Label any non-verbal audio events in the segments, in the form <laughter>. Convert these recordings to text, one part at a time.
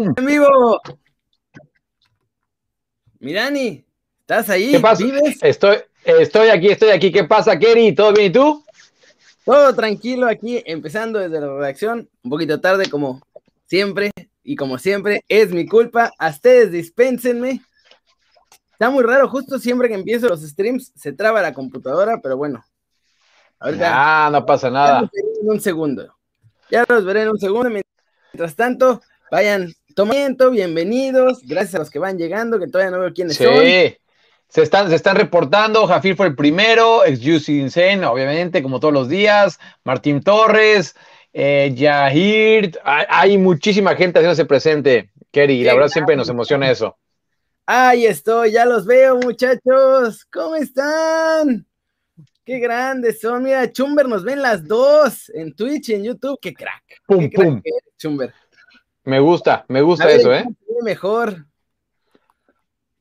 ¡En vivo! Mirani, ¿estás ahí? ¿Qué pasa? ¿Vives? Estoy, estoy aquí, estoy aquí. ¿Qué pasa, Kerry? ¿Todo bien y tú? Todo tranquilo aquí, empezando desde la redacción, un poquito tarde como siempre, y como siempre, es mi culpa. A ustedes dispénsenme. Está muy raro, justo siempre que empiezo los streams se traba la computadora, pero bueno. Ah, no pasa nada. En un segundo. Ya los veré en un segundo. Mientras tanto, vayan tomando, bienvenidos. Gracias a los que van llegando, que todavía no veo quiénes son. Sí. Se están, se están reportando. Jafir fue el primero, ex Juicy Insane, obviamente, como todos los días. Martín Torres, eh, Yahir. Hay, muchísima gente haciéndose presente, Kerry, y la verdad siempre nos emociona eso. Ahí estoy, ya los veo, muchachos. ¿Cómo están? Qué grandes son. Mira, Chumber nos ven las dos en Twitch y en YouTube. Qué crack. Pum, pum. Chumber. Me gusta, me gusta eso, ¿eh? Mejor.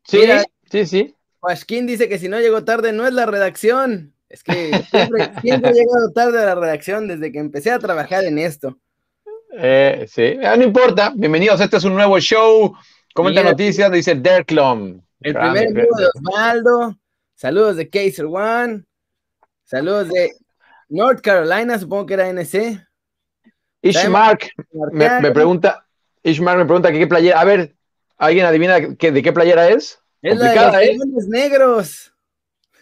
Sí, sí, sí. Joaquín dice que si no llegó tarde no es la redacción. Es que siempre, <laughs> siempre he llegado tarde a la redacción desde que empecé a trabajar en esto. Eh, sí, ah, no importa. Bienvenidos, este es un nuevo show. Comenta noticias, dice Derklom. El primer amigo de Osvaldo. Saludos de Kaiser One. Saludos de North Carolina, supongo que era NC. Ishmark me, pregunta, Ishmark me pregunta que qué playera. A ver, ¿alguien adivina de qué playera es? Es la de los ¿eh? negros.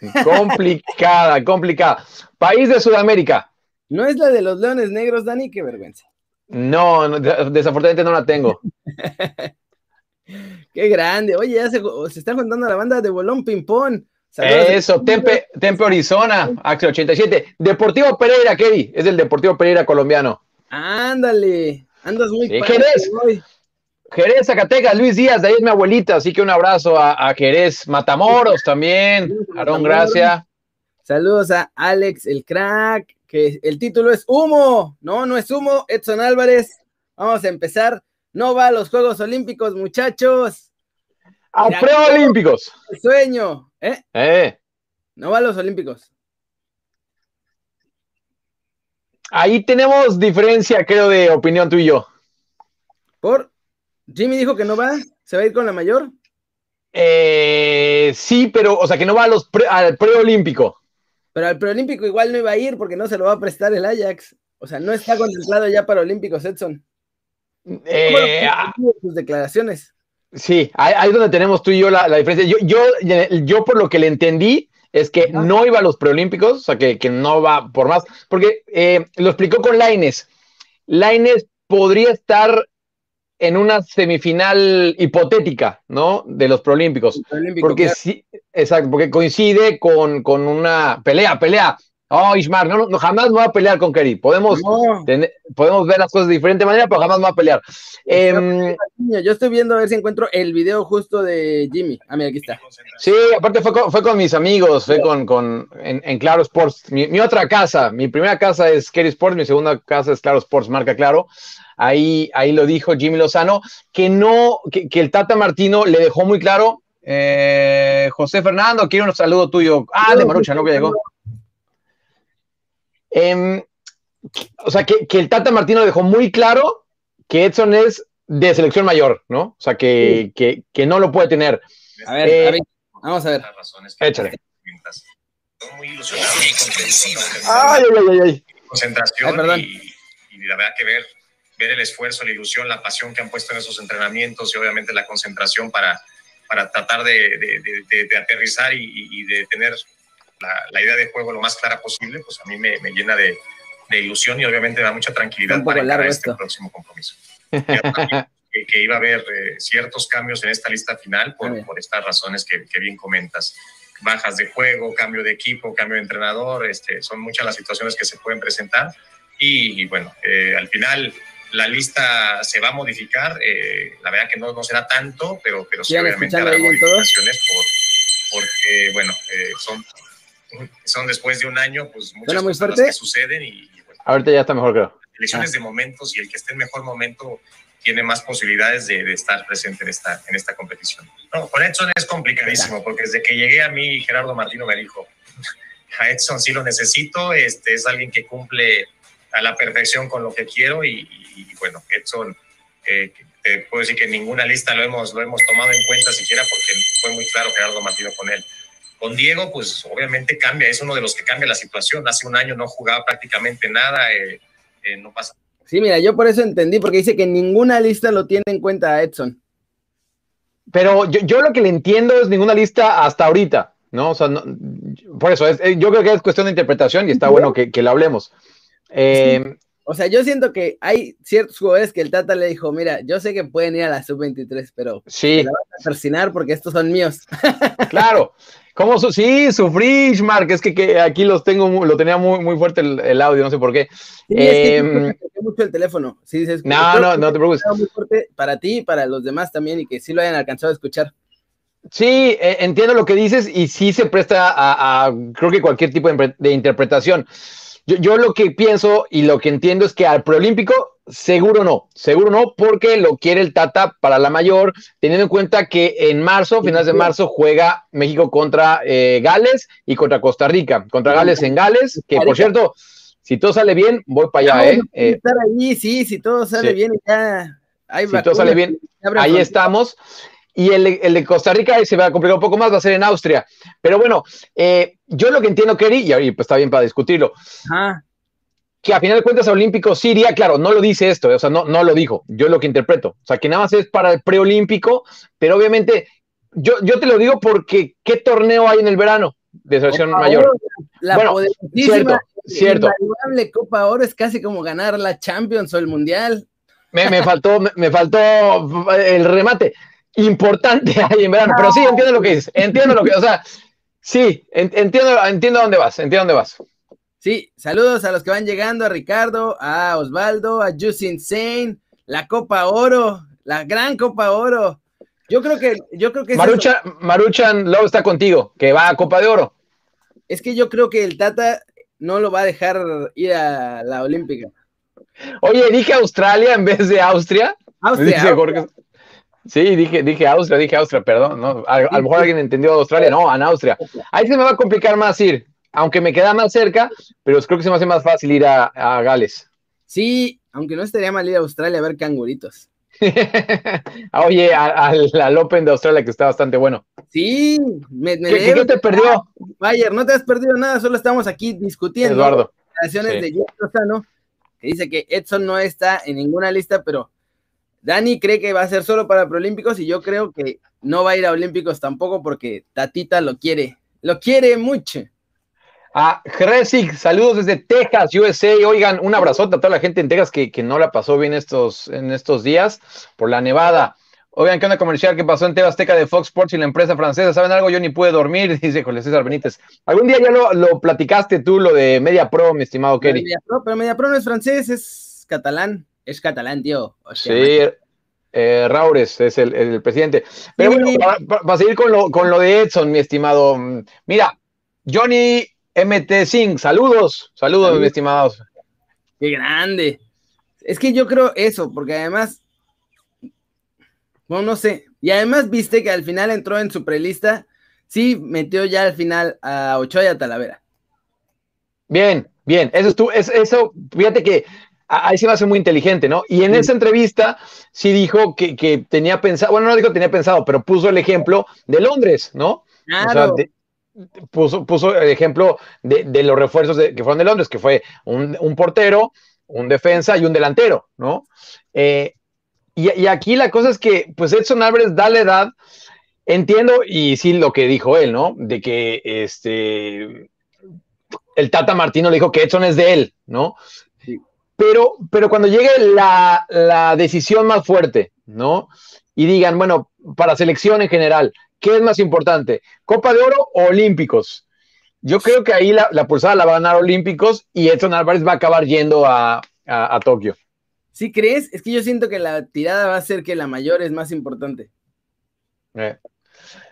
<laughs> <laughs> Complicada, complicada. País de Sudamérica. ¿No es la de los leones negros, Dani? Qué vergüenza. No, desafortunadamente no la tengo. <laughs> Qué grande. Oye, ya se, se está juntando la banda de Bolón Pimpón. Eso, Tempe, Tempe Arizona, Axel 87. Deportivo Pereira, Kevin, es el Deportivo Pereira colombiano. Ándale, andas muy sí, Jerez, Jerez, Zacatecas, Luis Díaz, de ahí es mi abuelita, así que un abrazo a, Jerez, Matamoros también, Aarón Gracia. Saludos a Alex, el crack, que el título es Humo, no, no es Humo, Edson Álvarez. Vamos a empezar. No va a los Juegos Olímpicos, muchachos. A preolímpicos. Sueño, ¿Eh? ¿Eh? No va a los Olímpicos. Ahí tenemos diferencia, creo, de opinión tú y yo. ¿Por? Jimmy dijo que no va, ¿se va a ir con la mayor? Eh, sí, pero, o sea, que no va a los al preolímpico. Pero al preolímpico igual no iba a ir porque no se lo va a prestar el Ajax. O sea, no está contemplado ya para Olímpicos, Edson. Eh, sus declaraciones. Sí, ahí, es donde tenemos tú y yo la, diferencia. Yo, yo, yo, por lo que le entendí, es que no iba a los preolímpicos, o sea, que, no va por más, porque eh, lo explicó con Laines. Laines podría estar en una semifinal hipotética, ¿no? De los preolímpicos. Porque sí, exacto, porque coincide con, con una pelea, pelea Oh, Ismar, no, no, jamás me voy a pelear con Kerry. Podemos, podemos ver las cosas de diferente manera, pero jamás me voy a pelear. Em, yo estoy viendo a ver si encuentro el video justo de Jimmy. Ah, mira, aquí está. Sí, aparte fue con, fue con mis amigos, fue con, con en, Claro Sports. Mi, otra casa, mi primera casa es Kerry Sports, mi segunda casa es Claro Sports, marca Claro. Ahí, ahí lo dijo Jimmy Lozano, que no, que, el Tata Martino le dejó muy claro. Eh, José Fernando, quiero un saludo tuyo. Ah, de Marucha, ¿no? Que llegó. Em, o sea, que, el Tata Martino dejó muy claro que Edson es de selección mayor, ¿no? O sea, que, no lo puede tener. A ver, eh, vamos a ver. Échale. muy ilusionado, muy Ay, ay, ay, ay. Concentración y, la verdad que ver, ver el esfuerzo, la ilusión, la pasión que han puesto en esos entrenamientos y obviamente la concentración para, para tratar de, aterrizar y, de tener la, idea de juego lo más clara posible, pues a mí me, llena de, ilusión y obviamente da mucha tranquilidad para este próximo compromiso. <laughs> que, iba a haber eh, ciertos cambios en esta lista final por, por estas razones que, bien comentas. Bajas de juego, cambio de equipo, cambio de entrenador, este, son muchas las situaciones que se pueden presentar y, bueno, eh, al final la lista se va a modificar, eh, la verdad que no, no será tanto, pero, pero sí obviamente habrá modificaciones por, porque, bueno, son son después de un año, pues muchas cosas que suceden y, ahorita ya está mejor creo. Elecciones ah. de momentos y el que esté en mejor momento tiene más posibilidades de, estar presente en esta, en esta competición. No, con Edson es complicadísimo porque desde que llegué a mí Gerardo Martino me dijo, a Edson sí lo necesito, este es alguien que cumple a la perfección con lo que quiero y, bueno, Edson eh, te puedo decir que ninguna lista lo hemos, lo hemos tomado en cuenta siquiera porque fue muy claro Gerardo Martino con él. Con Diego, pues obviamente cambia, es uno de los que cambia la situación. Hace un año no jugaba prácticamente nada, eh, eh, no pasa. Sí, mira, yo por eso entendí, porque dice que ninguna lista lo tiene en cuenta a Edson. Pero yo, lo que le entiendo es ninguna lista hasta ahorita, ¿no? O sea, por eso, es, eh, yo creo que es cuestión de interpretación y está bueno que, que lo hablemos. Eh, o sea, yo siento que hay ciertos jugadores que el Tata le dijo, mira, yo sé que pueden ir a la sub-23, pero sí. la vas a persinar porque estos son míos. <laughs> claro. ¿Cómo su sí, su Mark, es que, aquí los tengo, lo tenía muy, muy fuerte el, audio, no sé por qué. Sí, eh, mucho el teléfono. Sí, no, no, no te preocupes. Muy fuerte para ti y para los demás también y que sí lo hayan alcanzado a escuchar. Sí, eh, entiendo lo que dices y sí se presta a, creo que cualquier tipo de interpretación. Yo, lo que pienso y lo que entiendo es que al preolímpico seguro no, seguro no, porque lo quiere el Tata para la mayor, teniendo en cuenta que en marzo, finales de marzo, juega México contra eh, Gales y contra Costa Rica, contra Gales en Gales, que por cierto, si todo sale bien, voy para allá, ¿eh? eh estar ahí, sí, si todo sale bien, ya. si todo sale bien, ahí estamos. Y el, de Costa Rica se va a complicar un poco más, va a ser en Austria. Pero bueno, eh, yo lo que entiendo, Kerry, y pues está bien para discutirlo, que a final de cuentas Olímpico sí iría, claro, no lo dice esto, o sea, no, no lo dijo, yo lo que interpreto, o sea, que nada más es para el preolímpico, pero obviamente yo, yo te lo digo porque ¿qué torneo hay en el verano de selección mayor? La bueno, cierto, cierto. Copa Oro es casi como ganar la Champions o el Mundial. Me, me faltó, me, me faltó el remate importante <laughs> ahí en verano. Pero sí, entiendo lo que dices. Entiendo lo que, o sea, sí, entiendo, entiendo dónde vas, entiendo dónde vas. Sí, saludos a los que van llegando, a Ricardo, a Osvaldo, a Just Insane, la Copa Oro, la gran Copa Oro. Yo creo que, yo creo que Maruchan, Maruchan Lowe está contigo, que va a Copa de Oro. Es que yo creo que el Tata no lo va a dejar ir a la Olímpica. Oye, dije Australia en vez de Austria. Austria. Sí, dije, dije Austria, dije Austria, perdón, ¿no? A, lo mejor alguien entendió Australia, no, en Austria. Ahí se me va a complicar más ir, aunque me queda más cerca, pero creo que se me hace más fácil ir a, Gales. Sí, aunque no estaría mal ir a Australia a ver canguritos. <laughs> Oye, al Open de Australia que está bastante bueno. Sí, me, ¿Qué, te perdió? Bayer, no te has perdido nada, solo estamos aquí discutiendo. Eduardo. de que dice que Edson no está en ninguna lista, pero Dani cree que va a ser solo para Proolímpicos y yo creo que no va a ir a Olímpicos tampoco porque Tatita lo quiere, lo quiere mucho. A Jresik, saludos desde Texas, USA. Oigan, un abrazote a toda la gente en Texas que, no la pasó bien estos, en estos días por la nevada. Oigan, ¿qué onda comercial que pasó en Tebasteca de Fox Sports y la empresa francesa? ¿Saben algo? Yo ni pude dormir, <laughs> dice José César Benítez. ¿Algún día ya lo, platicaste tú, lo de Media Pro, mi estimado Kerry? Media Pro, pero Media Pro no es francés, es catalán es catalán, tío. sí, eh, Raures es el, presidente. Pero bueno, para, seguir con lo, con lo de Edson, mi estimado. Mm, mira, Johnny MT Singh, saludos, saludos, mi estimados. Qué grande. Es que yo creo eso, porque además, bueno, no sé. Y además viste que al final entró en su prelista, sí metió ya al final a Ochoa y a Talavera. Bien, bien, eso estuvo, es, eso, fíjate que ahí sí va a ser muy inteligente, ¿no? Y en esa entrevista sí dijo que, tenía pensado, bueno, no dijo tenía pensado, pero puso el ejemplo de Londres, ¿no? Claro. Puso, puso el ejemplo de, los refuerzos que fueron de Londres, que fue un, portero, un defensa y un delantero, ¿no? Eh, y, aquí la cosa es que, pues Edson Álvarez da la edad, entiendo, y sí lo que dijo él, ¿no? De que este el Tata Martino le dijo que Edson es de él, ¿no? Pero, pero cuando llegue la, decisión más fuerte, ¿no? Y digan, bueno, para selección en general, ¿qué es más importante? ¿Copa de Oro o Olímpicos? Yo creo que ahí la, pulsada la va a ganar Olímpicos y Edson Álvarez va a acabar yendo a, Tokio. ¿Sí crees? Es que yo siento que la tirada va a ser que la mayor es más importante. Eh.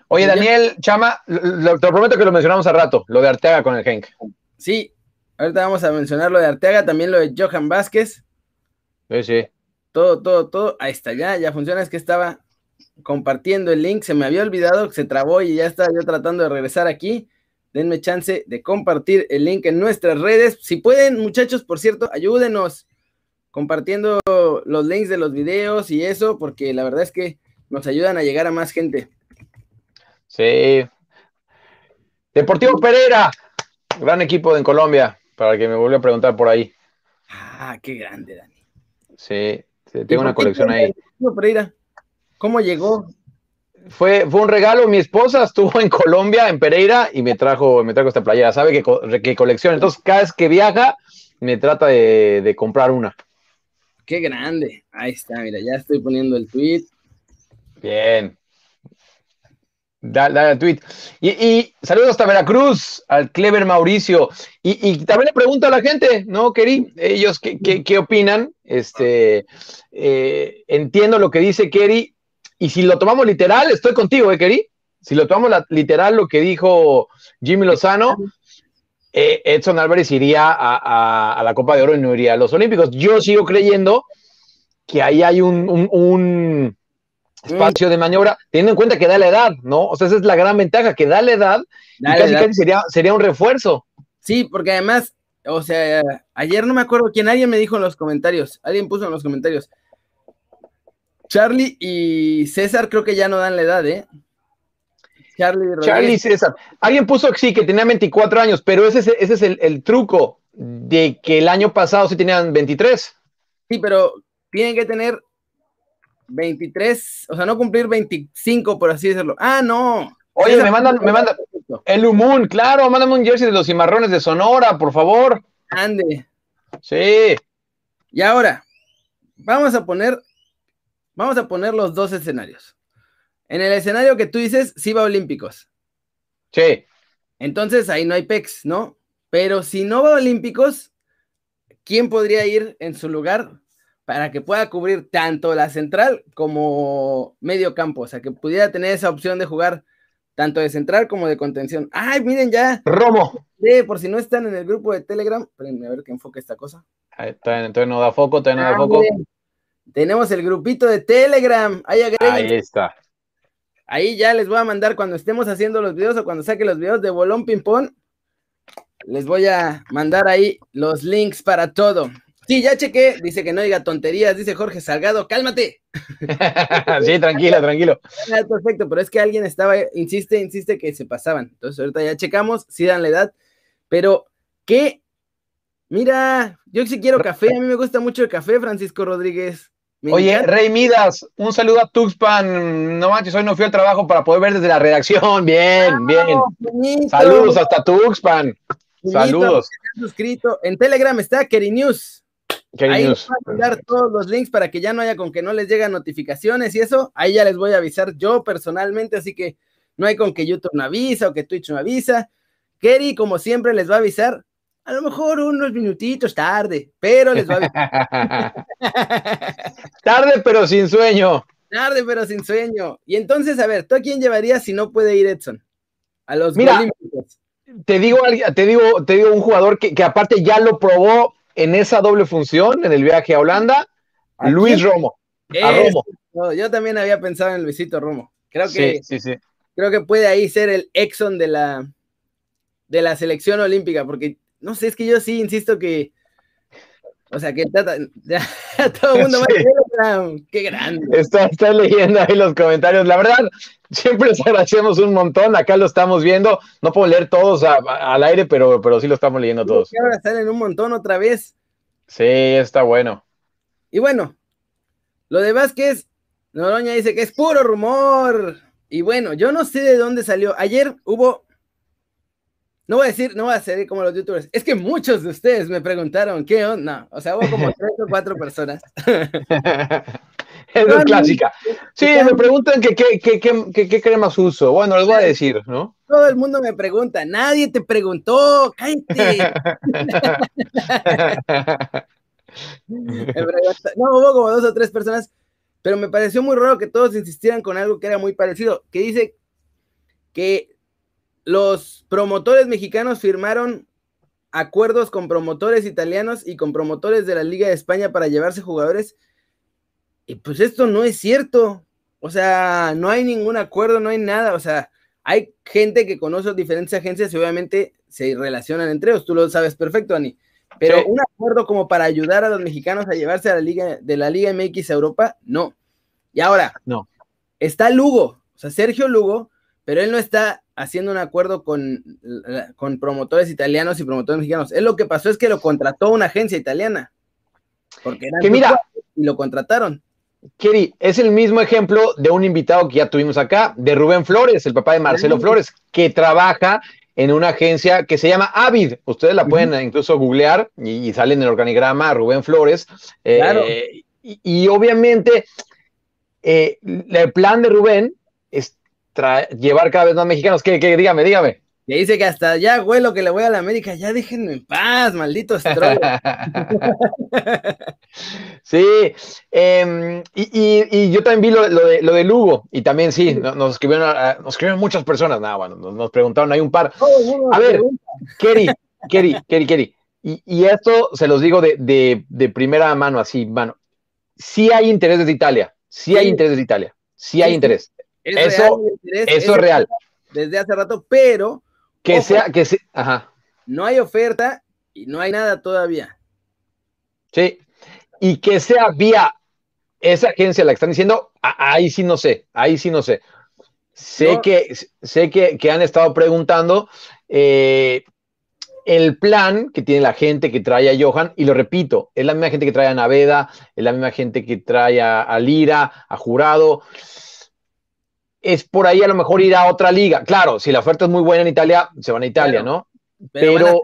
Oye, Daniel, Chama, te prometo que lo mencionamos a rato, lo de Arteaga con el Genk. Sí, Ahorita vamos a mencionar lo de Arteaga, también lo de Johan Vázquez. Sí, sí. Todo, todo, todo. Ahí está, ya, ya funciona. Es que estaba compartiendo el link, se me había olvidado, se trabó y ya estaba yo tratando de regresar aquí. Denme chance de compartir el link en nuestras redes. Si pueden, muchachos, por cierto, ayúdenos compartiendo los links de los videos y eso, porque la verdad es que nos ayudan a llegar a más gente. Sí. Deportivo Pereira, gran equipo en Colombia, para que me vuelva a preguntar por ahí. Ah, qué grande, Dani. Sí, tengo una colección ahí. Pereira? ¿Cómo llegó? Fue, fue un regalo, mi esposa estuvo en Colombia, en Pereira, y me trajo, me trajo esta playera, sabe que, que colecciona, entonces cada vez que viaja, me trata de, comprar una. Qué grande. Ahí está, mira, ya estoy poniendo el tweet. Bien. Dale, al tweet. Y, saludos hasta Veracruz, al Clever Mauricio. Y, también le pregunto a la gente, ¿no, Keri? Ellos, ¿qué, opinan? Este, eh, entiendo lo que dice Keri. Y si lo tomamos literal, estoy contigo, ¿eh, Keri? Si lo tomamos literal, lo que dijo Jimmy Lozano, eh, Edson Álvarez iría a, la Copa de Oro y no iría a los Olímpicos. Yo sigo creyendo que ahí hay un, espacio de maniobra, teniendo en cuenta que da la edad, ¿no? O sea, esa es la gran ventaja, que da la edad y casi, casi sería, sería un refuerzo. Sí, porque además, o sea, ayer no me acuerdo quién, alguien me dijo en los comentarios, alguien puso en los comentarios, Charlie y César creo que ya no dan la edad, ¿eh? Charlie, y César. Alguien puso que sí, que tenía 24 años, pero ese es, ese es el, truco de que el año pasado sí tenían 23. Sí, pero tienen que tener 23, o sea, no cumplir 25, por así decirlo. Ah, no. Oye, me mandan, me mandan. El Humun, claro, mándame un jersey de los cimarrones de Sonora, por favor. Ande. Sí. Y ahora, vamos a poner, vamos a poner los dos escenarios. En el escenario que tú dices, sí va a Olímpicos. Sí. Entonces ahí no hay PEX, ¿no? Pero si no va a Olímpicos, ¿quién podría ir en su lugar para que pueda cubrir tanto la central como medio campo? O sea, que pudiera tener esa opción de jugar tanto de central como de contención. ¡Ay, miren ya! Romo. Sí, por si no están en el grupo de Telegram, espérenme a ver qué enfoque esta cosa. Ahí está, entonces no da foco, todavía no da foco. Tenemos el grupito de Telegram. Ahí, Ahí está. Ahí ya les voy a mandar cuando estemos haciendo los videos o cuando saque los videos de Bolón Ping Pong. Les voy a mandar ahí los links para todo. Sí, ya chequé. Dice que no diga tonterías. Dice Jorge Salgado, cálmate. <laughs> sí, tranquilo, tranquilo. Ah, perfecto, pero es que alguien estaba, insiste, insiste que se pasaban. Entonces ahorita ya checamos, sí dan la edad. Pero, ¿qué? Mira, yo sí quiero café. A mí me gusta mucho el café, Francisco Rodríguez. Oye, Rey Midas, un saludo a Tuxpan. No manches, hoy no fui al trabajo para poder ver desde la redacción. Bien, ah, bien. Saludos hasta Tuxpan. Saludos. Suscrito. En Telegram está Keri News. Ahí News. voy a mandar todos los links para que ya no haya con que no les lleguen notificaciones y eso. Ahí ya les voy a avisar yo personalmente, así que no hay con que YouTube no avisa o que Twitch no avisa. Keri, como siempre, les va a avisar a lo mejor unos minutitos tarde, pero les va a... <laughs> tarde, pero sin sueño. Tarde, pero sin sueño. Y entonces, a ver, ¿tú a quién llevarías si no puede ir Edson? A los Mira, te digo, te digo, te digo un jugador que, aparte ya lo probó en esa doble función en el viaje a Holanda, Luis Romo. A Romo. yo también había pensado en Luisito Romo. Creo que, sí, sí, sí. creo que puede ahí ser el Exxon de la, de la selección olímpica, porque no sé, es que yo sí insisto que, o sea, que <laughs> todo el mundo va a qué grande. Está, leyendo ahí los comentarios. La verdad, siempre les agradecemos un montón. Acá lo estamos viendo. No puedo leer todos al aire, pero, pero sí lo estamos leyendo todos. ahora salen un montón otra vez. Sí, está bueno. Y bueno, lo de Vázquez, Noroña dice que es puro rumor. Y bueno, yo no sé de dónde salió. Ayer hubo no voy a decir, no voy a ser como los youtubers. Es que muchos de ustedes me preguntaron qué onda. O sea, hubo como <laughs> tres o cuatro personas. <laughs> es clásica. Sí, me preguntan qué qué, qué, qué, qué cremas uso. Bueno, les voy a decir, ¿no? Todo el mundo me pregunta. Nadie te preguntó. Cállate. <laughs> no, hubo como dos o tres personas, pero me pareció muy raro que todos insistieran con algo que era muy parecido, que dice que los promotores mexicanos firmaron acuerdos con promotores italianos y con promotores de la Liga de España para llevarse jugadores. Y pues esto no es cierto. O sea, no hay ningún acuerdo, no hay nada. O sea, hay gente que conoce diferentes agencias y obviamente se relacionan entre ellos. Tú lo sabes perfecto, Ani. Pero un acuerdo como para ayudar a los mexicanos a llevarse a la Liga de la Liga MX a Europa, no. Y ahora, no. Está Lugo, o sea, Sergio Lugo, pero él no está haciendo un acuerdo con, con promotores italianos y promotores mexicanos. Él lo que pasó es que lo contrató una agencia italiana. Porque que mira, y lo contrataron. Keri, es el mismo ejemplo de un invitado que ya tuvimos acá, de Rubén Flores, el papá de Marcelo Flores, que trabaja en una agencia que se llama Avid. Ustedes la pueden incluso googlear y, sale en el organigrama Rubén Flores. Eh, y, obviamente eh, el plan de Rubén es llevar cada vez más mexicanos. ¿Qué, qué? Dígame, dígame. Que dice que hasta ya, lo que le voy a la América, ya déjenme en paz, malditos <laughs> sí, em, y, yo también vi lo, de, lo de Lugo, y también sí, nos, escribieron, nos escribieron muchas personas, nada, bueno, nos, preguntaron, hay un par. a ver, Kerry, Kerry, Kerry, Kerry, y, esto se los digo de, de, primera mano, así, mano, sí hay interés desde Italia, sí, hay interés desde Italia, sí hay interés. Eso, eso es real. Desde hace rato, pero que sea, que sea, ajá. No hay oferta y no hay nada todavía. Sí, y que sea vía esa agencia la que están diciendo, ahí sí no sé, ahí sí no sé. Sé que, sé que, han estado preguntando eh, el plan que tiene la gente que trae a Johan, y lo repito, es la misma gente que trae a Naveda, es la misma gente que trae a Lira, a Jurado es por ahí a lo mejor ir a otra liga. Claro, si la oferta es muy buena en Italia, se van a Italia, ¿no? Pero,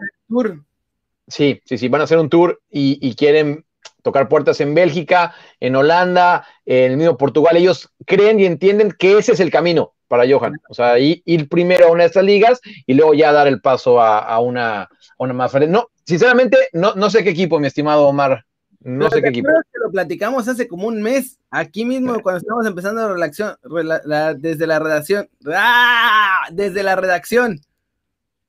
sí, sí, sí, van a hacer un tour y, quieren tocar puertas en Bélgica, en Holanda, en el mismo Portugal. Ellos creen y entienden que ese es el camino para Johan. O sea, ir primero a una de estas ligas y luego ya dar el paso a, una, una más. No, sinceramente, no, no sé qué equipo, mi estimado Omar. No sé qué equipo. Que lo platicamos hace como un mes, aquí mismo, cuando estábamos empezando la redacción, desde la redacción. ¡Ah! Desde la redacción.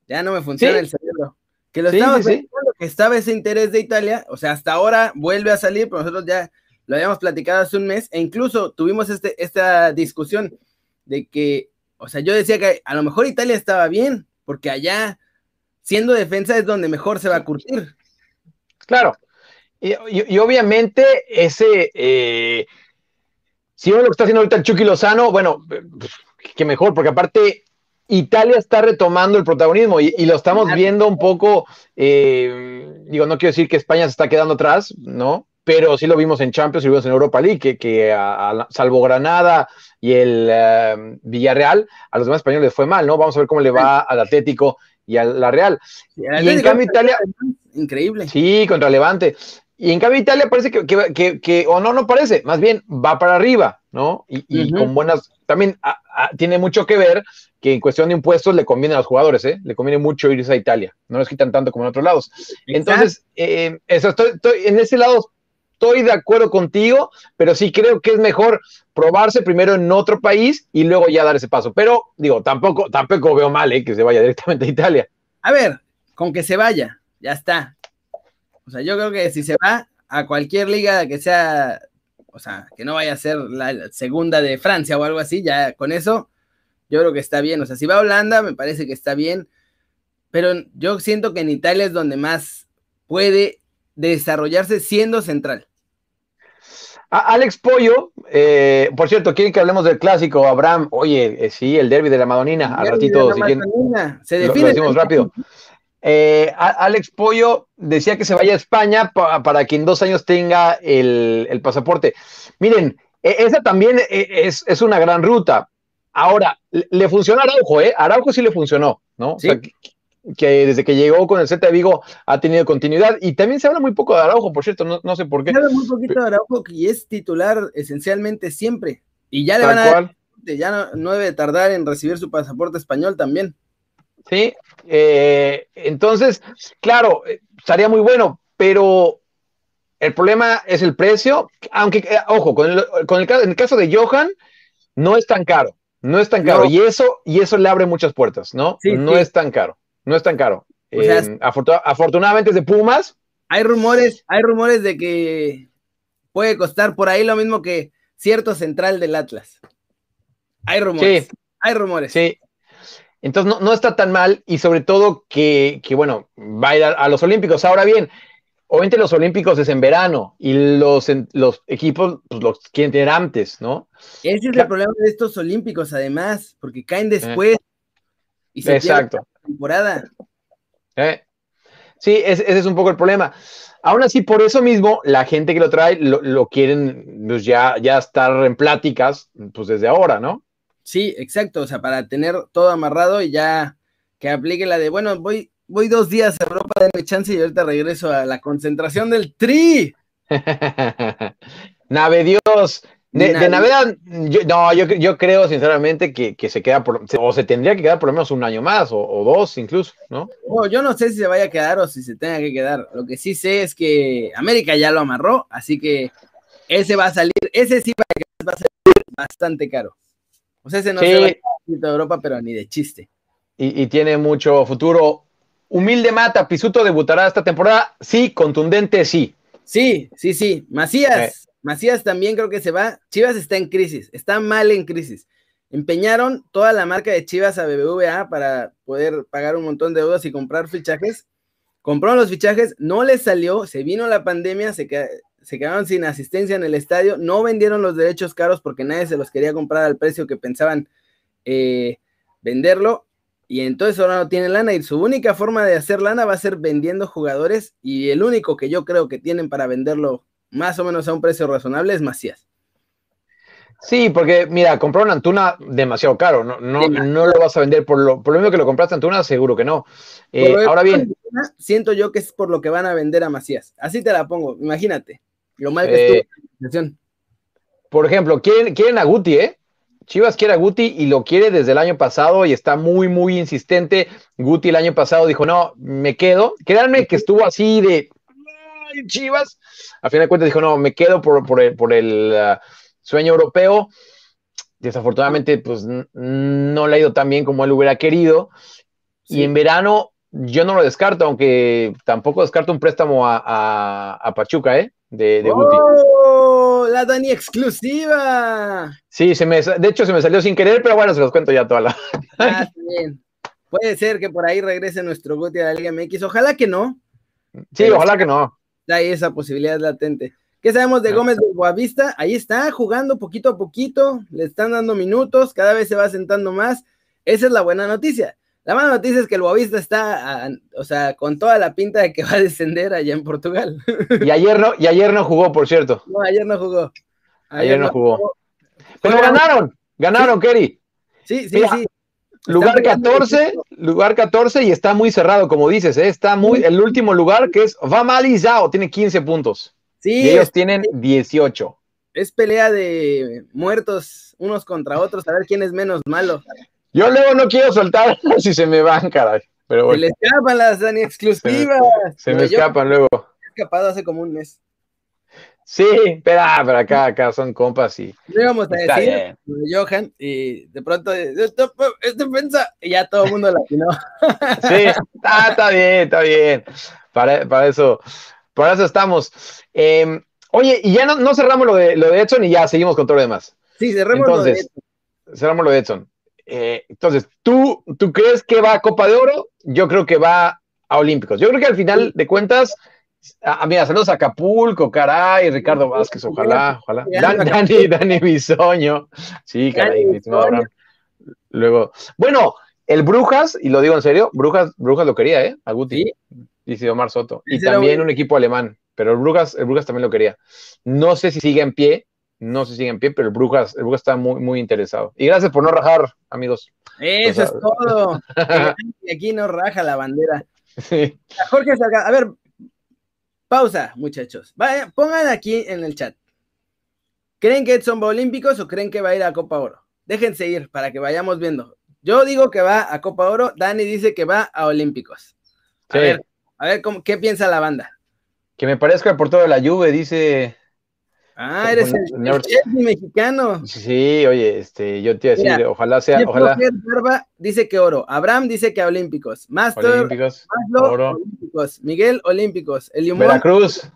Ya no me funciona el cerebro. Que lo estábamos que estaba ese interés de Italia, o sea, hasta ahora vuelve a salir, pero nosotros ya lo habíamos platicado hace un mes, e incluso tuvimos este, esta discusión de que, o sea, yo decía que a lo mejor Italia estaba bien, porque allá, siendo defensa, es donde mejor se va a curtir. Claro, y, obviamente ese, eh, si uno lo que está haciendo ahorita el Chucky Lozano, bueno, pues, que mejor, porque aparte Italia está retomando el protagonismo y, lo estamos viendo un poco, eh, digo, no quiero decir que España se está quedando atrás, ¿no? Pero sí lo vimos en Champions y lo vimos en Europa League, que, que a, salvo Granada y el eh, Villarreal, a los demás españoles les fue mal, ¿no? Vamos a ver cómo le va al Atlético y a la Real. Y, en cambio Italia... Increíble. Sí, contra Levante. Y en cambio Italia parece que, o no, no parece, más bien va para arriba, ¿no? Y, con buenas, también tiene mucho que ver que en cuestión de impuestos le conviene a los jugadores, ¿eh? Le conviene mucho irse a Italia, no les quitan tanto como en otros lados. Entonces, eh, eso, estoy, en ese lado estoy de acuerdo contigo, pero sí creo que es mejor probarse primero en otro país y luego ya dar ese paso. Pero, digo, tampoco, tampoco veo mal, ¿eh? Que se vaya directamente a Italia. A ver, con que se vaya, ya está. O sea, yo creo que si se va a cualquier liga que sea, o sea, que no vaya a ser la segunda de Francia o algo así, ya con eso, yo creo que está bien. O sea, si va a Holanda, me parece que está bien. Pero yo siento que en Italia es donde más puede desarrollarse siendo central. Alex Pollo, eh, por cierto, quieren que hablemos del clásico, Abraham. Oye, eh, sí, el derby de la Madonina. Al ratito, si quieren, Se define. Lo, decimos rápido. Eh, Alex Pollo decía que se vaya a España para que en dos años tenga el, pasaporte. Miren, e, esa también e, es, una gran ruta. Ahora, le funcionó a Araujo, ¿eh? Araujo sí le funcionó, ¿no? O sea, que, desde que llegó con el Z de Vigo ha tenido continuidad. Y también se habla muy poco de Araujo, por cierto, no, sé por qué. Se habla muy poquito de Araujo, y es titular esencialmente siempre. Y ya le van a dar, ya no debe tardar en recibir su pasaporte español también. ¿sí? Eh, entonces, claro, estaría muy bueno, pero el problema es el precio, aunque, eh, ojo, con el, con el, en el caso de Johan, no es tan caro, no es tan caro, y, eso, y eso le abre muchas puertas, ¿no? no es tan caro, no es tan caro. afortunadamente es de Pumas. Hay rumores, hay rumores de que puede costar por ahí lo mismo que cierto central del Atlas. Hay rumores. Hay rumores. Sí, entonces no, está tan mal y sobre todo que, bueno, va a ir a, los Olímpicos. Ahora bien, obviamente los olímpicos es en verano y los, los equipos pues, los quieren tener antes, ¿no? Ese es el problema de estos olímpicos, además, porque caen después y se Exacto. la temporada. Eh. Sí, ese, es un poco el problema. Aún así, por eso mismo, la gente que lo trae lo, quieren pues, ya, ya estar en pláticas, pues desde ahora, ¿no? Sí, exacto, o sea, para tener todo amarrado y ya que aplique la de, bueno, voy, voy dos días a Europa, denme chance y ahorita regreso a la concentración del Tri. <laughs> Nave Dios. De, Navidad, yo, no, yo, creo sinceramente que, se queda por, o se tendría que quedar por lo menos un año más, o, dos incluso, ¿no? Oh, yo no sé si se vaya a quedar o si se tenga que quedar. Lo que sí sé es que América ya lo amarró, así que ese va a salir, ese sí va a salir bastante caro. O sea, ese no se va a Europa, pero ni de chiste. Y, tiene mucho futuro. Humilde Mata, Pisuto debutará esta temporada. Sí, contundente, sí. Sí, sí, sí. Macías, Macías también creo que se va. Chivas está en crisis, está mal en crisis. Empeñaron toda la marca de Chivas a BBVA para poder pagar un montón de deudas y comprar fichajes. Compraron los fichajes, no les salió, se vino la pandemia, se, se quedaron sin asistencia en el estadio, no vendieron los derechos caros porque nadie se los quería comprar al precio que pensaban eh, venderlo. Y entonces ahora no tienen lana y su única forma de hacer lana va a ser vendiendo jugadores y el único que yo creo que tienen para venderlo más o menos a un precio razonable es Macías. Sí, porque mira, compraron Antuna demasiado caro, no, no, no lo vas a vender por lo, por lo mismo que lo compraste Antuna, seguro que no. Eh, ahora bien. Siento yo que es por lo que van a vender a Macías. Así te la pongo, imagínate. Lo mal que eh, estuvo Por ejemplo, quieren, quieren a Guti, ¿eh? Chivas quiere a Guti y lo quiere desde el año pasado y está muy, muy insistente. Guti el año pasado dijo, no, me quedo. Créanme que estuvo así de Chivas. A fin de cuentas dijo, no, me quedo por, el, uh, sueño europeo. Desafortunadamente, pues no le ha ido tan bien como él hubiera querido. Y en verano yo no lo descarto, aunque tampoco descarto un préstamo a Pachuca, ¿eh? De, de ¡Oh! La Dani exclusiva. Sí, se me, de hecho se me salió sin querer, pero bueno, se los cuento ya toda la. Ah, bien. Puede ser que por ahí regrese nuestro Guti a la Liga MX. Ojalá que no. Sí, ojalá que no. Hay esa posibilidad latente. ¿Qué sabemos de Gómez de Boavista? Ahí está jugando poquito a poquito, le están dando minutos, cada vez se va sentando más. Esa es la buena noticia. La mala noticia es que el Boavista está, o sea, con toda la pinta de que va a descender allá en Portugal. Y ayer no, y ayer no jugó, por cierto. No, ayer no jugó. Ayer, no jugó. Pero ganaron, ganaron, Kerry. Sí, sí, sí. Lugar 14, lugar 14 y está muy cerrado, como dices, ¿eh? está muy, el último lugar que es Vamalizao, tiene 15 puntos. Sí. Y ellos tienen 18. Es pelea de muertos unos contra otros, a ver quién es menos malo. Yo luego no quiero soltar <laughs> si se me van, caray. Pero Se le escapan las Dani exclusivas. Se me, escapan luego. He escapado hace como un mes. Sí, pero, ah, pero acá, acá son compas y. Íbamos a decir Johan y de pronto esto es defensa y ya todo el mundo la atinó. Sí, está, está, bien, está bien. Para, para, eso, para eso estamos. Em, oye, y ya no, no, cerramos lo de, lo de Edson y ya seguimos con todo lo demás. Sí, cerramos lo de Edson. Cerramos lo de Edson. Eh, entonces, ¿tú, ¿tú crees que va a Copa de Oro? Yo creo que va a Olímpicos. Yo creo que al final de cuentas, a, mira, saludos a Acapulco, caray, Ricardo Vázquez, ojalá, ojalá. Dani, Dani Bisoño. Sí, caray, Luego, bueno, el Brujas, y lo digo en serio, Brujas, Brujas lo quería, ¿eh? A Guti. Dice Omar Soto. Y también un equipo alemán, pero el Brujas, el Brujas también lo quería. No sé si sigue en pie, no se sigue en pie, pero el Brujas, el Brujas está muy, muy interesado. Y gracias por no rajar, amigos. Eso es todo. <laughs> aquí no raja la bandera. Jorge A ver, pausa, muchachos. Vaya, pongan aquí en el chat. ¿Creen que Edson va a Olímpicos o creen que va a ir a Copa Oro? Déjense ir para que vayamos viendo. Yo digo que va a Copa Oro, Dani dice que va a Olímpicos. A ver, a ver cómo, qué piensa la banda. Que me parezca el portero de la Juve, dice Ah, eres el, mexicano. Sí, oye, este, yo te iba a decir, ojalá sea, ojalá. dice que oro, Abraham dice que olímpicos, Master, olímpicos, oro. olímpicos, Miguel olímpicos, el Veracruz,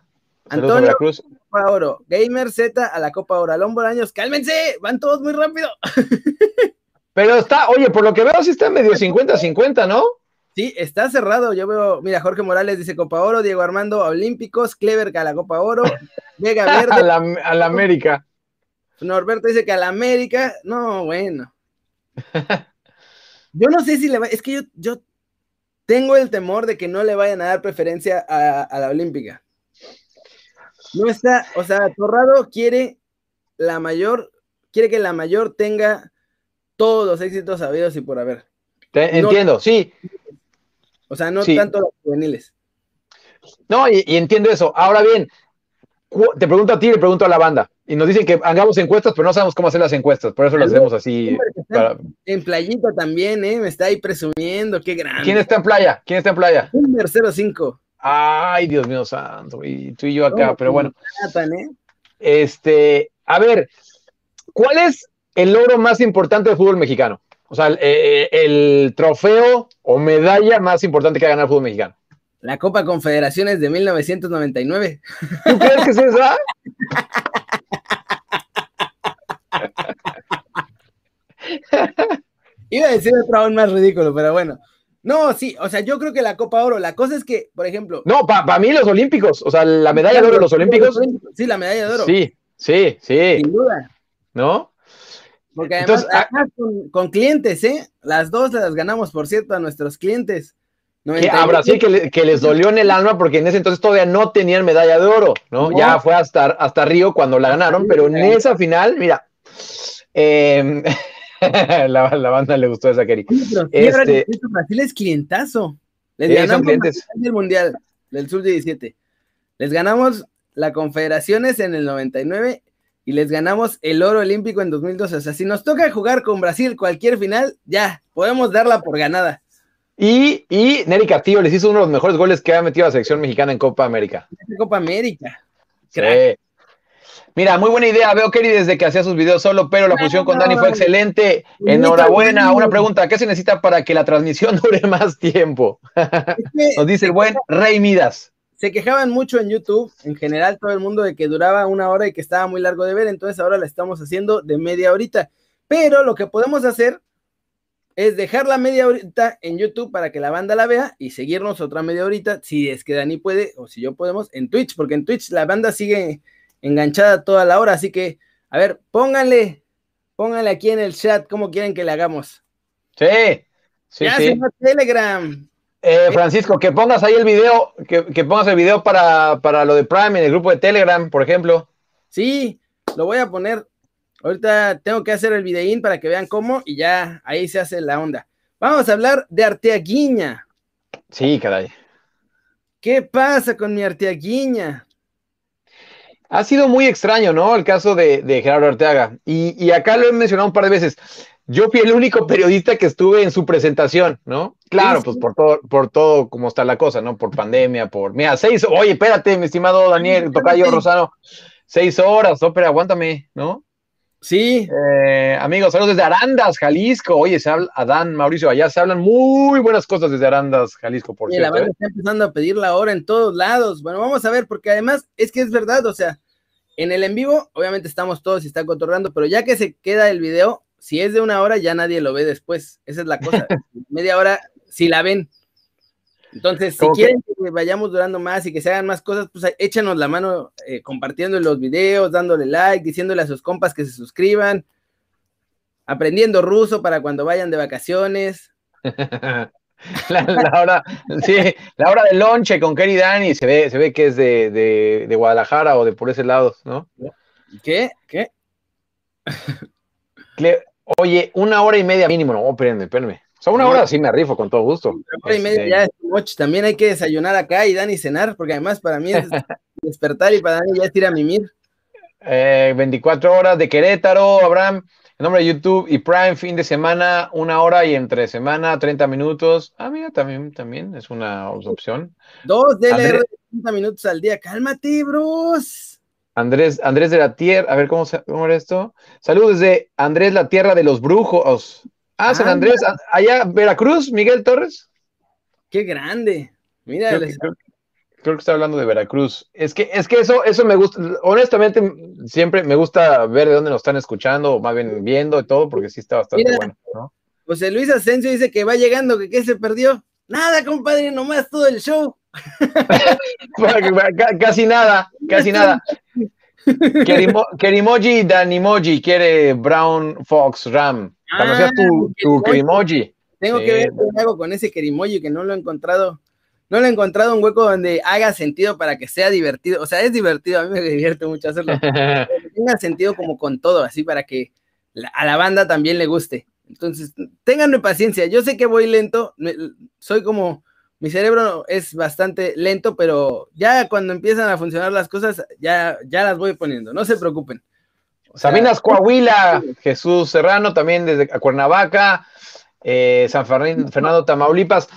Antonio Veracruz. Copa Oro, Gamer Z a la Copa Oro, Alón Bolaños, cálmense, van todos muy rápido. <laughs> Pero está, oye, por lo que veo sí está medio 50-50, ¿no? Sí, está cerrado. Yo veo, mira, Jorge Morales dice Copa Oro, Diego Armando Olímpicos, Clever que a la Copa Oro, <laughs> Vega Verde. a, la, a la América. Norberto dice que a la América. No, bueno. <laughs> Yo no sé si le va, es que yo, yo tengo el temor de que no le vayan a dar preferencia a, a la Olímpica. No está, o sea, Torrado quiere la mayor, quiere que la mayor tenga todos los éxitos sabidos y por haber. Te, entiendo, sí. O sea, no sí. tanto los juveniles. No, y, y, entiendo eso. Ahora bien, te pregunto a ti y le pregunto a la banda. Y nos dicen que hagamos encuestas, pero no sabemos cómo hacer las encuestas, por eso las hacemos así. Para... En playita también, ¿eh? Me está ahí presumiendo, qué grande. ¿Quién está en playa? ¿Quién está en playa? Número 05. Ay, Dios mío santo, y tú y yo acá, No, pero bueno. ¿eh? Este, a ver, ¿cuál es el logro más importante del fútbol mexicano? O sea, el, el, el trofeo o medalla más importante que ha ganado el fútbol mexicano. La Copa Confederaciones de 1999. ¿Tú crees que es esa? <laughs> Iba a decir otro aún más ridículo, pero bueno. No, sí, o sea, yo creo que la Copa Oro, la cosa es que, por ejemplo. No, para pa mí los Olímpicos, o sea, la medalla de oro de los Olímpicos. Sí, la medalla de oro. Sí, sí, sí. Sin duda. ¿No? Porque además, Entonces, además con, con, clientes, ¿eh? Las dos las ganamos, por cierto, a nuestros clientes. Que a Brasil que, le, que, les dolió en el alma porque en ese entonces todavía no tenían medalla de oro, ¿no? no. Ya fue hasta, hasta Río cuando la ganaron, pero en esa final, mira, eh, <laughs> la, la, banda le gustó esa Kerry. Este, Brasil es clientazo. Les sí, ganamos el Mundial del Sub-17. Les ganamos la Confederaciones en el 99 y les ganamos el oro olímpico en 2012. O sea, si nos toca jugar con Brasil cualquier final, ya, podemos darla por ganada. Y, y Nery Castillo les hizo uno de los mejores goles que ha metido la selección mexicana en Copa América. En Copa América. Sí. Mira, muy buena idea. Veo Kerry desde que hacía sus videos solo, pero la fusión con Dani fue excelente. Enhorabuena. Una pregunta: ¿qué se necesita para que la transmisión <laughs> dure más tiempo? Nos dice el buen Rey Midas. Se quejaban mucho en YouTube, en general, todo el mundo, de que duraba una hora y que estaba muy largo de ver. Entonces, ahora la estamos haciendo de media horita. Pero lo que podemos hacer es dejar la media horita en YouTube para que la banda la vea y seguirnos otra media horita, si es que Dani puede o si yo podemos, en Twitch, porque en Twitch la banda sigue enganchada toda la hora, así que, a ver, pónganle, pónganle aquí en el chat cómo quieren que le hagamos. Sí, sí, ya sí. Telegram. Eh, Francisco, que pongas ahí el video, que, que pongas el video para, para lo de Prime en el grupo de Telegram, por ejemplo. Sí, lo voy a poner. Ahorita tengo que hacer el videín para que vean cómo y ya ahí se hace la onda. Vamos a hablar de Arteaguiña. Sí, caray. ¿Qué pasa con mi Arteaguiña? Ha sido muy extraño, ¿no? El caso de, de Gerardo Arteaga. Y, y, acá lo he mencionado un par de veces. Yo fui el único periodista que estuve en su presentación, ¿no? Claro, sí, sí. pues por todo, por todo como está la cosa, ¿no? Por pandemia, por. Mira, seis. Oye, espérate, mi estimado Daniel, Tocayo Rosano. Seis horas, no, pero aguántame, ¿no? Sí. Eh, amigos, saludos desde Arandas, Jalisco. Oye, se habla, Adán, Mauricio, allá se hablan muy buenas cosas desde Arandas, Jalisco, por Oye, cierto. La banda ¿eh? está empezando a pedir la hora en todos lados. Bueno, vamos a ver, porque además es que es verdad, o sea, en el en vivo, obviamente estamos todos y está cotorreando, pero ya que se queda el video, si es de una hora, ya nadie lo ve después. Esa es la cosa. <laughs> Media hora, si la ven. Entonces, si quieren que? que vayamos durando más y que se hagan más cosas, pues échanos la mano eh, compartiendo los videos, dándole like, diciéndole a sus compas que se suscriban, aprendiendo ruso para cuando vayan de vacaciones. <laughs> la, la, hora, sí, la hora del lonche con Kerry Dani se ve, se ve que es de, de, de, Guadalajara o de por ese lado, ¿no? ¿Qué? ¿Qué? Oye, una hora y media mínimo, no, espérenme, espérenme. O sea, una hora sí me rifo con todo gusto. Una hora y media este... ya es noche. También hay que desayunar acá y Dani cenar, porque además para mí es <laughs> despertar y para Dani ya es ir a mimir. Eh, 24 horas de Querétaro, Abraham, en nombre de YouTube y Prime, fin de semana, una hora y entre semana, 30 minutos. Ah, mira, también, también es una opción. Dos DLR Andrés, de 30 minutos al día. Cálmate, Bruce. Andrés, Andrés de la Tierra, a ver cómo, se, cómo era esto. Saludos de Andrés, la Tierra de los Brujos. Ah, San Andrés, ah, allá, Veracruz, Miguel Torres. Qué grande. Mira, creo que, creo, creo que está hablando de Veracruz. Es que, es que eso, eso me gusta, honestamente, siempre me gusta ver de dónde nos están escuchando, o más bien viendo y todo, porque sí está bastante Mira, bueno, ¿no? José Luis Asensio dice que va llegando, que qué se perdió. Nada, compadre, nomás todo el show. <laughs> casi nada, casi <laughs> nada. Kerimoji Danimoji quiere Brown Fox Ram. ¿Conocías tu, tu Kerimoji? Tengo que ver qué hago con ese Kerimoji que no lo he encontrado. No lo he encontrado un hueco donde haga sentido para que sea divertido. O sea, es divertido, a mí me <laughs> divierte mucho hacerlo. <laughs> tenga sentido como con todo, así para que a la banda también le guste. Entonces, ténganme paciencia. Yo sé que voy lento, soy como, mi cerebro es bastante lento, pero ya cuando empiezan a funcionar las cosas, ya, ya las voy poniendo. No se preocupen. Sabinas Coahuila, Jesús Serrano, también desde Cuernavaca, eh, San Fernando, Tamaulipas.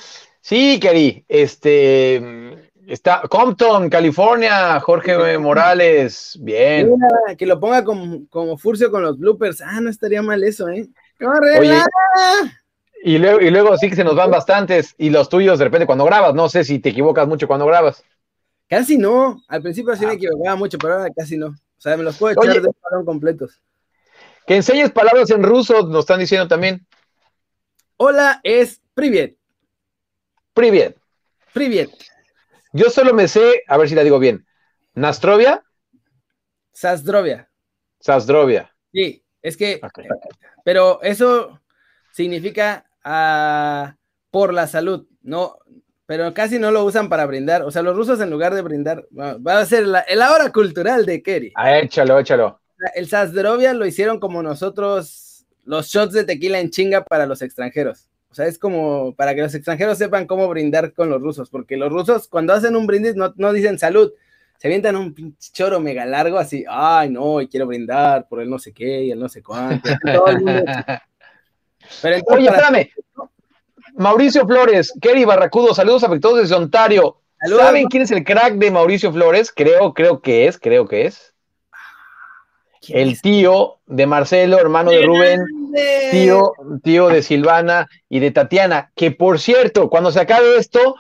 Sí, Keri, este, está Compton, California, Jorge Morales, bien. que lo ponga como, como Furcio con los bloopers. Ah, no estaría mal eso, ¿eh? Y luego, y luego sí que se nos van bastantes, y los tuyos de repente cuando grabas, no sé si te equivocas mucho cuando grabas. Casi no, al principio sí me ah. equivocaba mucho, pero ahora casi no. O sea, me los puedo echar de balón completos. Que enseñes palabras en ruso, nos están diciendo también. Hola es privet. Privet. Privet. Yo solo me sé, a ver si la digo bien. Nastrovia. Sasdrovia. Sasdrovia. Sí, es que pero eso significa ah, por la salud, no, pero casi no lo usan para brindar. O sea, los rusos en lugar de brindar, va, a ser la, el hora cultural de Kerry. Ah, échalo, échalo. El Sasdrovia lo hicieron como nosotros, los shots de tequila en chinga para los extranjeros. O sea, es como para que los extranjeros sepan cómo brindar con los rusos, porque los rusos cuando hacen un brindis no, no dicen salud, se avientan un pinche choro mega largo así, ay no, y quiero brindar por el no sé qué y el no sé cuánto. <laughs> Pero Oye, espérame. Mauricio Flores, Kerry Barracudo, saludos afectuosos desde Ontario. ¿Saben quién es el crack de Mauricio Flores? Creo, creo que es, creo que es. El tío de Marcelo, hermano de Rubén, tío, tío de Silvana y de Tatiana, que por cierto, cuando se acabe esto,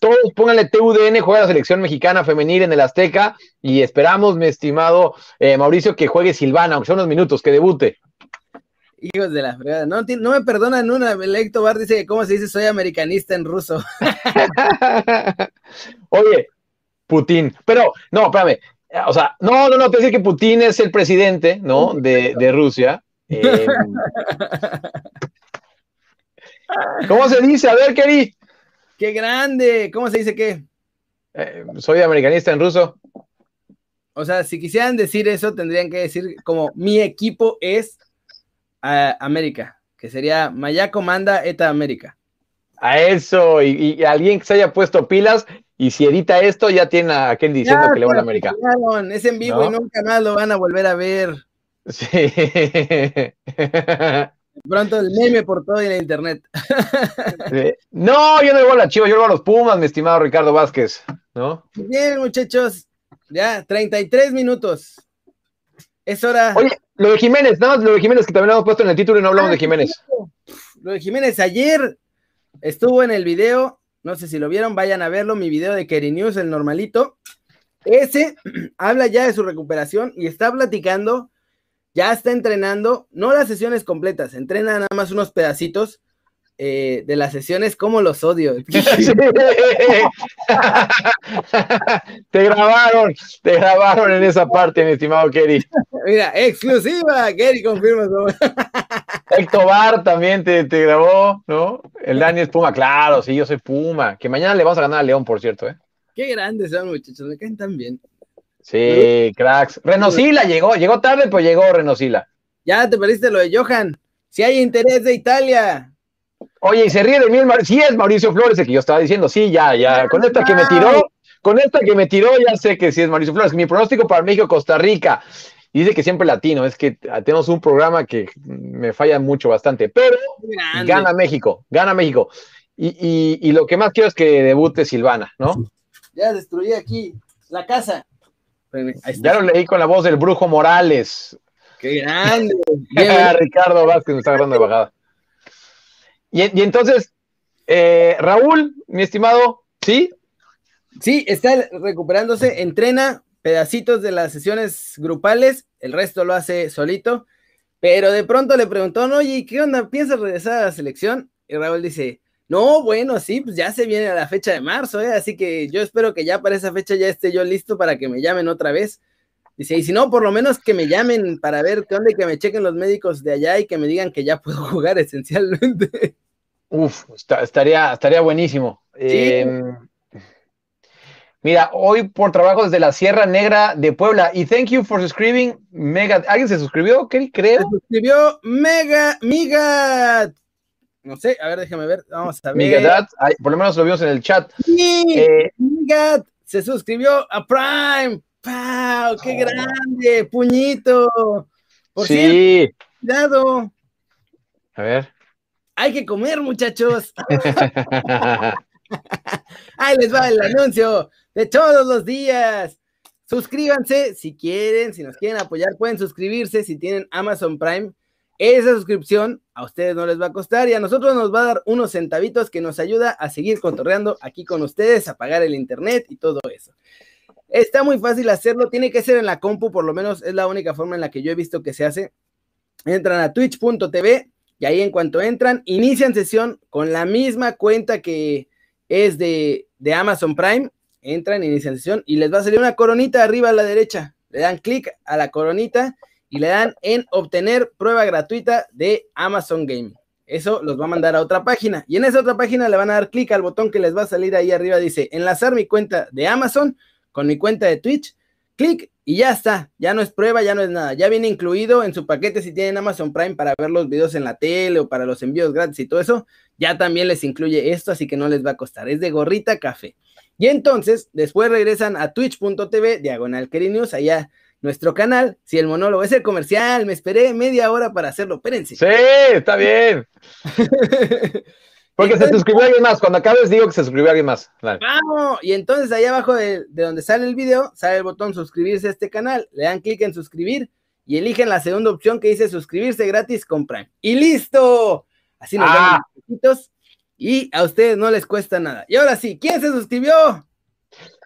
todos pónganle TUDN, juega la selección mexicana femenil en el Azteca y esperamos, mi estimado eh, Mauricio, que juegue Silvana, aunque sea unos minutos, que debute. Hijos de la fregada, no, no me perdonan una, el Bar dice que cómo se dice soy americanista en ruso. <laughs> Oye, Putin, pero no, espérame, o sea, no, no, no, te decir que Putin es el presidente, ¿no? De, de Rusia. <laughs> Em, ¿Cómo se dice? A ver, Keri. ¡Qué grande! ¿Cómo se dice qué? Eh, soy americanista en ruso. O sea, si quisieran decir eso, tendrían que decir como mi equipo es ah, América, que sería Maya comanda ETA América. A eso, y, alguien que se haya puesto pilas, y si edita esto, ya tiene a aquel diciendo que le va a América. Es en vivo y nunca más lo van a volver a ver. Sí. <laughs> Pronto el meme por todo en internet. No, yo no le voy a la chiva, yo le voy a los Pumas, mi estimado Ricardo Vázquez, ¿no? Bien, muchachos, ya, 33 minutos. Es hora. Oye, lo de Jiménez, nada más lo de Jiménez, que también lo hemos puesto en el título y no hablamos de Jiménez. Lo de Jiménez, ayer estuvo en el video, no sé si lo vieron, vayan a verlo, mi video de Kerry News, el normalito. Ese <clears throat> habla ya de su recuperación y está platicando ya está entrenando, no las sesiones completas, entrena nada más unos pedacitos eh, de las sesiones, como los odio. <laughs> <laughs> te grabaron, te grabaron en esa parte, mi estimado Kerry. Mira, exclusiva, Kerry confirma. <laughs> Héctor Bar también te, te, grabó, ¿no? El Dani es Puma, claro, sí, yo soy Puma. Que mañana le vamos a ganar a León, por cierto, ¿eh? Qué grandes son, muchachos, me caen tan bien. Sí, cracks. Renosila llegó, llegó tarde, pues llegó Renosila. Ya te perdiste lo de Johan. Si hay interés de Italia. Oye, y se ríe de mí, sí es Mauricio Flores el que yo estaba diciendo, sí, ya, ya. Con esta que me tiró, con esta que me tiró, ya sé que sí es Mauricio Flores. Mi pronóstico para México, Costa Rica. Dice que siempre latino, es que tenemos un programa que me falla mucho bastante, pero gana México, gana México. Y, y lo que más quiero es que debute Silvana, ¿no? Ya destruí aquí la casa. Ya lo leí con la voz del brujo Morales. ¡Qué grande! <laughs> Ricardo Vázquez me está agarrando de bajada. Y, entonces, eh, Raúl, mi estimado, ¿sí? Sí, está recuperándose, entrena pedacitos de las sesiones grupales, el resto lo hace solito, pero de pronto le preguntó, oye, ¿qué onda? ¿Piensas regresar a la selección? Y Raúl dice, No, bueno, sí, pues ya se viene la fecha de marzo, ¿eh? así que yo espero que ya para esa fecha ya esté yo listo para que me llamen otra vez. Dice, y si no, por lo menos que me llamen para ver qué onda y que me chequen los médicos de allá y que me digan que ya puedo <laughs> jugar esencialmente. Uf, estaría, estaría buenísimo. Em, mira, hoy por trabajo desde la Sierra Negra de Puebla. Y thank you for subscribing. Mega. ¿Alguien se suscribió? ¿Qué creo? Se suscribió Mega, Miga. No sé, a ver, déjame ver. Vamos a ver. Miga por lo menos lo vimos en el chat. Sí, eh, se suscribió a Prime. ¡Pau! ¡Qué oh. grande! ¡Puñito! Por sí. cuidado. A ver. Hay que comer, muchachos. <laughs> Ahí les va el anuncio de todos los días. Suscríbanse si quieren, si nos quieren apoyar, pueden suscribirse si tienen Amazon Prime. Esa suscripción a ustedes no les va a costar y a nosotros nos va a dar unos centavitos que nos ayuda a seguir contorreando aquí con ustedes, a pagar el internet y todo eso. Está muy fácil hacerlo, tiene que ser en la compu, por lo menos es la única forma en la que yo he visto que se hace. Entran a twitch.tv y ahí en cuanto entran, inician sesión con la misma cuenta que es de, de Amazon Prime. Entran, inician sesión y les va a salir una coronita arriba a la derecha. Le dan clic a la coronita y le dan en obtener prueba gratuita de Amazon Game. Eso los va a mandar a otra página. Y en esa otra página le van a dar clic al botón que les va a salir ahí arriba. Dice enlazar mi cuenta de Amazon con mi cuenta de Twitch, clic y ya está, ya no es prueba, ya no es nada, ya viene incluido en su paquete si tienen Amazon Prime para ver los videos en la tele o para los envíos gratis y todo eso, ya también les incluye esto, así que no les va a costar, es de gorrita café. Y entonces, después regresan a twitch.tv, diagonal News, allá nuestro canal, si el monólogo es el comercial, me esperé media hora para hacerlo, espérense. Sí, está bien. <laughs> Porque se suscribió alguien más. Cuando acabes, digo que se suscribió alguien más. Vamos. Y entonces ahí abajo de, donde sale el video, sale el botón suscribirse a este canal. Le dan clic en suscribir y eligen la segunda opción que dice suscribirse gratis con Prime. ¡Y listo! Así nos ah. dan y a ustedes no les cuesta nada. Y ahora sí, ¿quién se suscribió?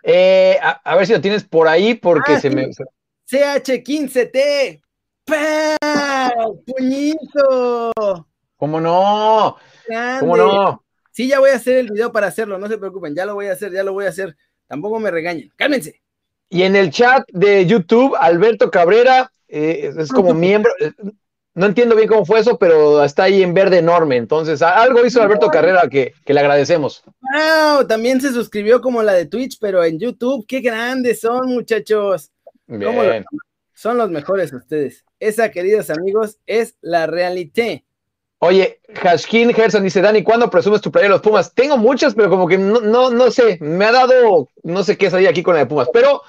Eh, a, ver si lo tienes por ahí porque ah, se me. CH15T. ¡Puñito! ¿Cómo no? ¿Cómo no? Sí, ya voy a hacer el video para hacerlo, no se preocupen, ya lo voy a hacer, ya lo voy a hacer. Tampoco me regañen, cálmense. Y en el chat de YouTube, Alberto Cabrera eh, es como <laughs> miembro. Eh, no entiendo bien cómo fue eso, pero está ahí en verde enorme. Entonces, algo hizo Alberto Carrera que, le agradecemos. Wow, también se suscribió como la de Twitch, pero en YouTube. Qué grandes son, muchachos. Son los mejores ustedes. Esa, queridos amigos, es la realidad. Oye, Hashkin Gerson dice, Dani, ¿cuándo presumes tu playa de los Pumas? Tengo muchas, pero como que no, no, no sé, me ha dado, no sé qué salir aquí con la de Pumas, pero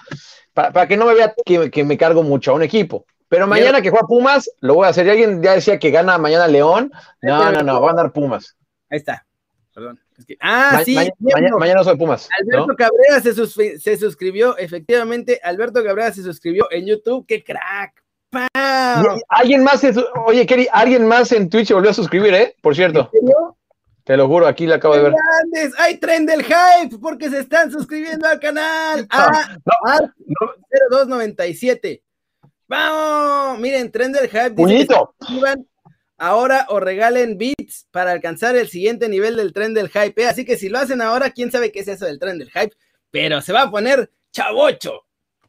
para, que no me vea que, me cargo mucho a un equipo. Pero mañana que juega Pumas, lo voy a hacer. Y alguien ya decía que gana mañana León. No, no, no, va a andar Pumas. Ahí está. Perdón. ah, sí. mañana, soy Pumas. Alberto Cabrera se, se suscribió, efectivamente. Alberto Cabrera se suscribió en YouTube. ¡Qué crack! Alguien más, oye, Kerry, alguien más en Twitch volvió a suscribir, ¿eh? Por cierto. Te lo juro, aquí la acabo de ver. ¡Hay tren del hype! Porque se están suscribiendo al canal. Ah, 0297. ¡Vamos! Miren, tren del hype. Puñito. ahora o regalen bits para alcanzar el siguiente nivel del tren del hype. ¿eh? Así que si lo hacen ahora, quién sabe qué es eso del tren del hype. Pero se va a poner chavocho.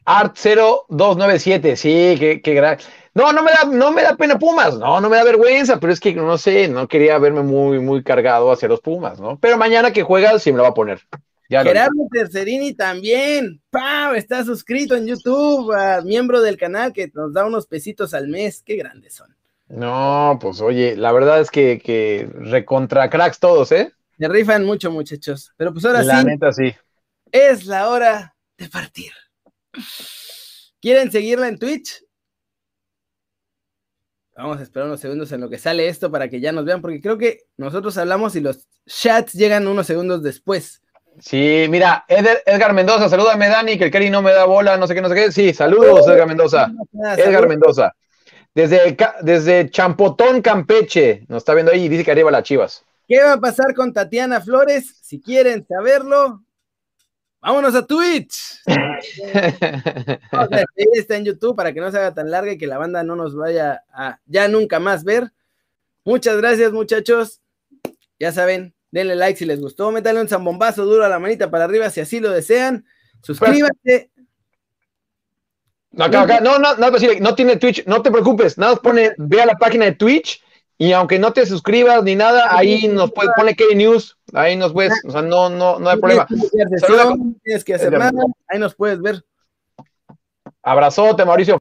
Art0297, sí, qué, qué gran. No, no me, da, no me da pena Pumas, no, no me da vergüenza, pero es que no sé, no quería verme muy, muy cargado hacia los Pumas, ¿no? Pero mañana que juegas sí me lo va a poner. Gerardo Tercerini también, ¡pau! Está suscrito en YouTube, miembro del canal que nos da unos pesitos al mes, qué grandes son. No, pues oye, la verdad es que, que recontra cracks todos, ¿eh? Me rifan mucho, muchachos. Pero pues ahora sí. La neta sí. Es la hora de partir. ¿Quieren seguirla en Twitch? Vamos a esperar unos segundos en lo que sale esto para que ya nos vean, porque creo que nosotros hablamos y los chats llegan unos segundos después. Sí, mira, Edgar Mendoza, salúdame Dani, que el Kerry no me da bola, no sé qué, no sé qué. Sí, saludos Edgar Mendoza. Edgar Mendoza. Desde, desde Champotón, Campeche, nos está viendo ahí y dice que arriba las chivas. ¿Qué va a pasar con Tatiana Flores? Si quieren saberlo, Vámonos a Twitch. <laughs> está en YouTube para que no se haga tan larga y que la banda no nos vaya a ya nunca más ver. Muchas gracias, muchachos. Ya saben, Denle like si les gustó. Métanle un zambombazo duro a la manita para arriba si así lo desean. Suscríbete. No, acá, acá, no, no, no, no tiene Twitch, no te preocupes, nada pone, ve a la página de Twitch y aunque no te suscribas ni nada, ahí nos puede, pone K News, ahí nos puedes, o sea, no, no, no hay problema. No tienes que hacer nada, ahí nos puedes ver. Abrazote, Mauricio.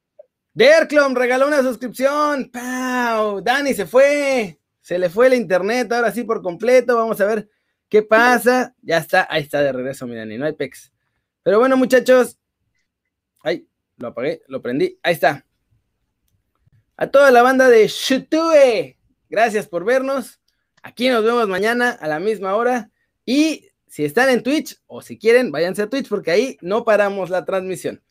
Derclom regaló una suscripción. ¡Pau! Dani se fue. Se le fue el internet ahora sí por completo. Vamos a ver qué pasa. Ya está, ahí está de regreso, mi Dani, no hay pex. Pero bueno, muchachos. Ay, lo apagué, lo prendí. Ahí está. A toda la banda de Shutue, gracias por vernos. Aquí nos vemos mañana a la misma hora. Y si están en Twitch o si quieren, váyanse a Twitch porque ahí no paramos la transmisión.